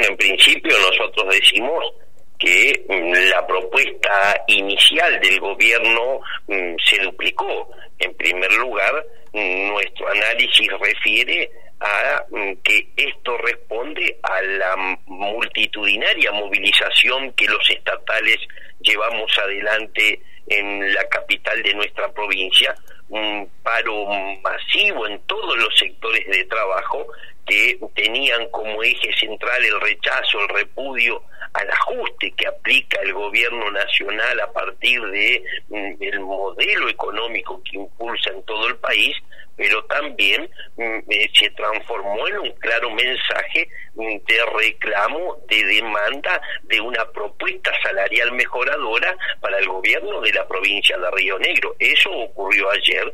En principio nosotros decimos que mm, la propuesta inicial del gobierno mm, se duplicó. En primer lugar, mm, nuestro análisis refiere a que esto responde a la multitudinaria movilización que los estatales llevamos adelante en la capital de nuestra provincia, un paro masivo en todos los sectores de trabajo que tenían como eje central el rechazo, el repudio al ajuste que aplica el gobierno nacional a partir de mm, el modelo económico que impulsa en todo el país, pero también mm, eh, se transformó en un claro mensaje mm, de reclamo, de demanda de una propuesta salarial mejoradora para el gobierno de la provincia de Río Negro. Eso ocurrió ayer